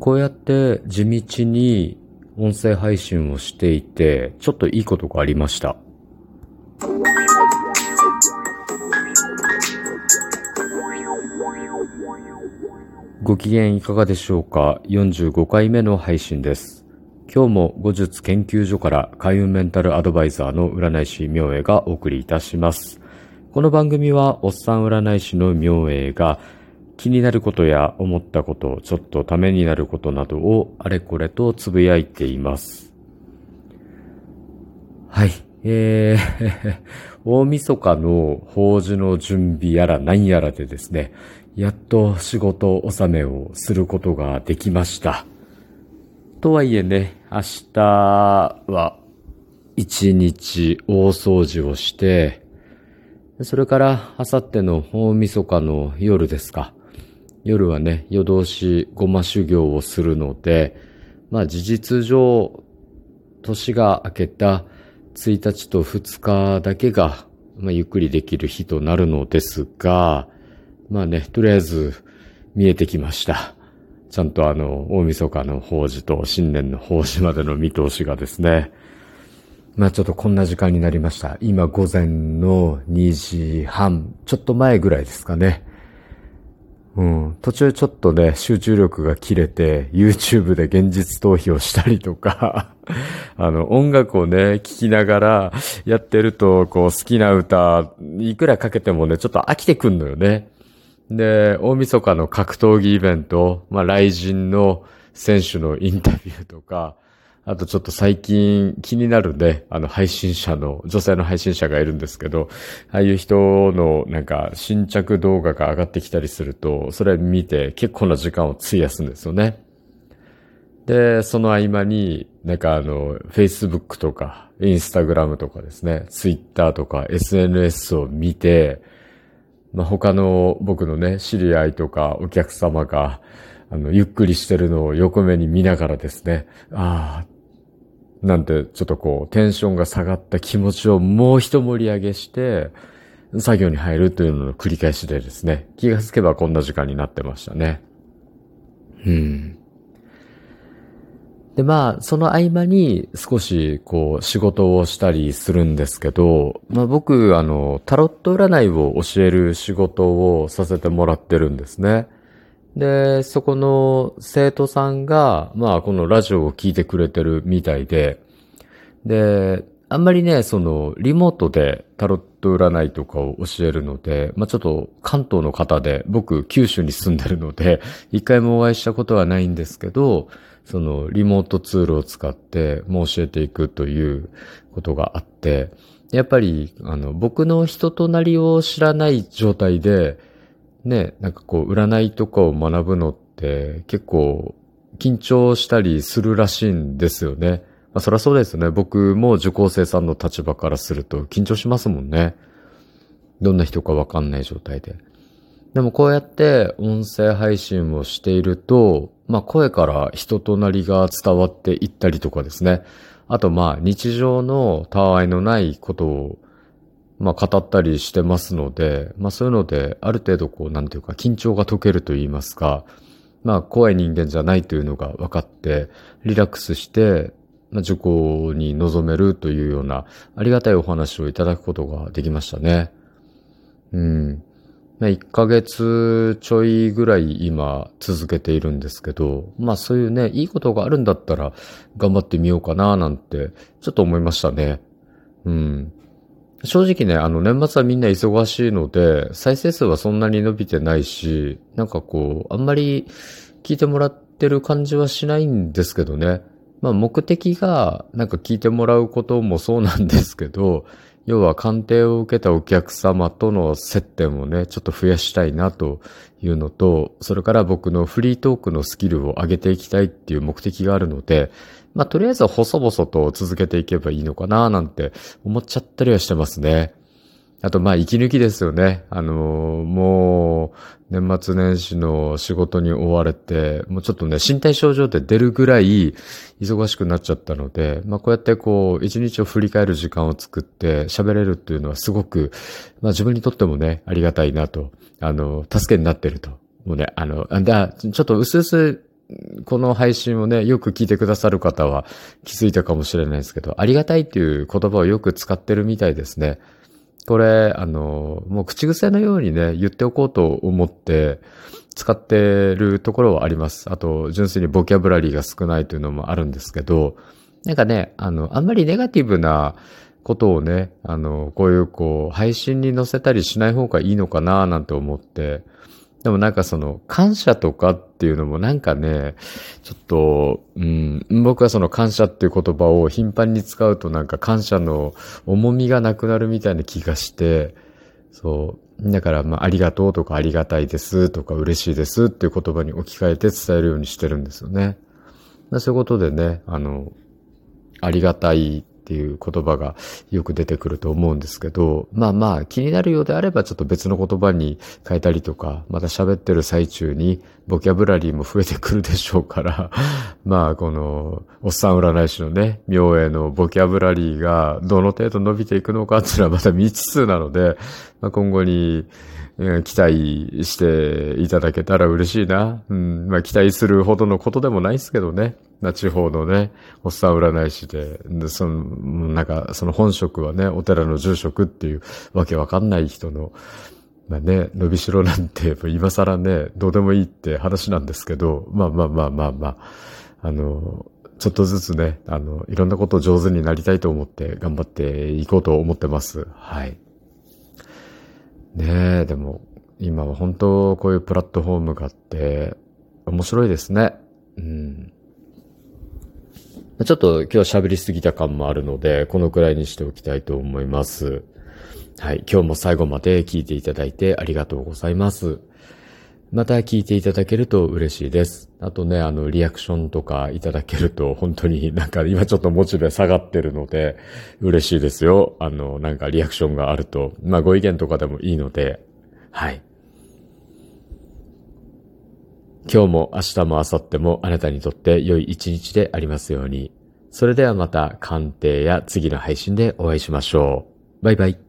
こうやって地道に音声配信をしていて、ちょっといいことがありました。ご機嫌いかがでしょうか ?45 回目の配信です。今日も後日研究所から開運メンタルアドバイザーの占い師明恵がお送りいたします。この番組はおっさん占い師の明恵が気になることや思ったこと、ちょっとためになることなどをあれこれとつぶやいています。はい。えー 大晦日の法事の準備やら何やらでですね、やっと仕事納めをすることができました。とはいえね、明日は一日大掃除をして、それから明後日の大晦日の夜ですか。夜はね、夜通しごま修行をするので、まあ事実上、年が明けた1日と2日だけが、まあ、ゆっくりできる日となるのですが、まあね、とりあえず見えてきました。ちゃんとあの、大晦日の法事と新年の法事までの見通しがですね、まあちょっとこんな時間になりました。今午前の2時半、ちょっと前ぐらいですかね。うん、途中ちょっとね、集中力が切れて、YouTube で現実逃避をしたりとか あの、音楽をね、聴きながらやってると、こう、好きな歌、いくらかけてもね、ちょっと飽きてくんのよね。で、大晦日の格闘技イベント、まあ、雷神の選手のインタビューとか、あとちょっと最近気になるね、あの配信者の、女性の配信者がいるんですけど、ああいう人のなんか新着動画が上がってきたりすると、それ見て結構な時間を費やすんですよね。で、その合間に、なんかあの、Facebook とか、Instagram とかですね、Twitter とか SNS を見て、まあ、他の僕のね、知り合いとかお客様が、あの、ゆっくりしてるのを横目に見ながらですね、ああ、なんて、ちょっとこう、テンションが下がった気持ちをもう一盛り上げして、作業に入るというのの繰り返しでですね、気がつけばこんな時間になってましたね。うん。で、まあ、その合間に少しこう仕事をしたりするんですけど、まあ僕、あの、タロット占いを教える仕事をさせてもらってるんですね。で、そこの生徒さんが、まあ、このラジオを聞いてくれてるみたいで、で、あんまりね、その、リモートでタロット占いとかを教えるので、まあ、ちょっと関東の方で、僕、九州に住んでるので、一回もお会いしたことはないんですけど、その、リモートツールを使って、もう教えていくということがあって、やっぱり、あの、僕の人となりを知らない状態で、ね、なんかこう、占いとかを学ぶのって結構緊張したりするらしいんですよね。まあそりゃそうですよね。僕も受講生さんの立場からすると緊張しますもんね。どんな人かわかんない状態で。でもこうやって音声配信をしていると、まあ声から人となりが伝わっていったりとかですね。あとまあ日常のたわいのないことをまあ語ったりしてますので、まあそういうので、ある程度こう、なんていうか、緊張が解けると言いますか、まあ怖い人間じゃないというのが分かって、リラックスして、まあ受講に臨めるというような、ありがたいお話をいただくことができましたね。うん。まあ、1ヶ月ちょいぐらい今続けているんですけど、まあそういうね、いいことがあるんだったら頑張ってみようかななんて、ちょっと思いましたね。うん。正直ね、あの年末はみんな忙しいので、再生数はそんなに伸びてないし、なんかこう、あんまり聞いてもらってる感じはしないんですけどね。まあ目的がなんか聞いてもらうこともそうなんですけど、要は鑑定を受けたお客様との接点をね、ちょっと増やしたいなというのと、それから僕のフリートークのスキルを上げていきたいっていう目的があるので、まあ、とりあえず細々と続けていけばいいのかななんて思っちゃったりはしてますね。あと、まあ、息抜きですよね。あのー、もう、年末年始の仕事に追われて、もうちょっとね、身体症状で出るぐらい忙しくなっちゃったので、まあ、こうやってこう、一日を振り返る時間を作って喋れるっていうのはすごく、まあ、自分にとってもね、ありがたいなと、あの、助けになってると。もうね、あの、だ、ちょっと薄々この配信をね、よく聞いてくださる方は気づいたかもしれないですけど、ありがたいっていう言葉をよく使ってるみたいですね。これ、あの、もう口癖のようにね、言っておこうと思って使ってるところはあります。あと、純粋にボキャブラリーが少ないというのもあるんですけど、なんかね、あの、あんまりネガティブなことをね、あの、こういうこう、配信に載せたりしない方がいいのかななんて思って、でもなんかその、感謝とかっていうのもなんかね、ちょっと、うん、僕はその感謝っていう言葉を頻繁に使うとなんか感謝の重みがなくなるみたいな気がして、そう。だから、まあ、ありがとうとかありがたいですとか嬉しいですっていう言葉に置き換えて伝えるようにしてるんですよね。そういうことでね、あの、ありがたいっていう言葉がよく出てくると思うんですけど、まあまあ気になるようであればちょっと別の言葉に変えたりとか、また喋ってる最中にボキャブラリーも増えてくるでしょうから、まあこのおっさん占い師のね、妙へのボキャブラリーがどの程度伸びていくのかっていうのはまた未知数なので、まあ、今後に期待していただけたら嬉しいな。うん、まあ期待するほどのことでもないですけどね。まあ地方のね、おっさん占い師で、でその、なんかその本職はね、お寺の住職っていうわけわかんない人の、まあね、伸びしろなんて今更ね、どうでもいいって話なんですけど、まあまあまあまあまあ、あの、ちょっとずつね、あの、いろんなことを上手になりたいと思って頑張っていこうと思ってます。はい。ねえ、でも、今は本当こういうプラットフォームがあって、面白いですね。うん。ちょっと今日喋りすぎた感もあるので、このくらいにしておきたいと思います。はい。今日も最後まで聞いていただいてありがとうございます。また聞いていただけると嬉しいです。あとね、あの、リアクションとかいただけると、本当になんか今ちょっとモチベ下がってるので、嬉しいですよ。あの、なんかリアクションがあると。まあ、ご意見とかでもいいので、はい。今日も明日も明後日もあなたにとって良い一日でありますように。それではまた鑑定や次の配信でお会いしましょう。バイバイ。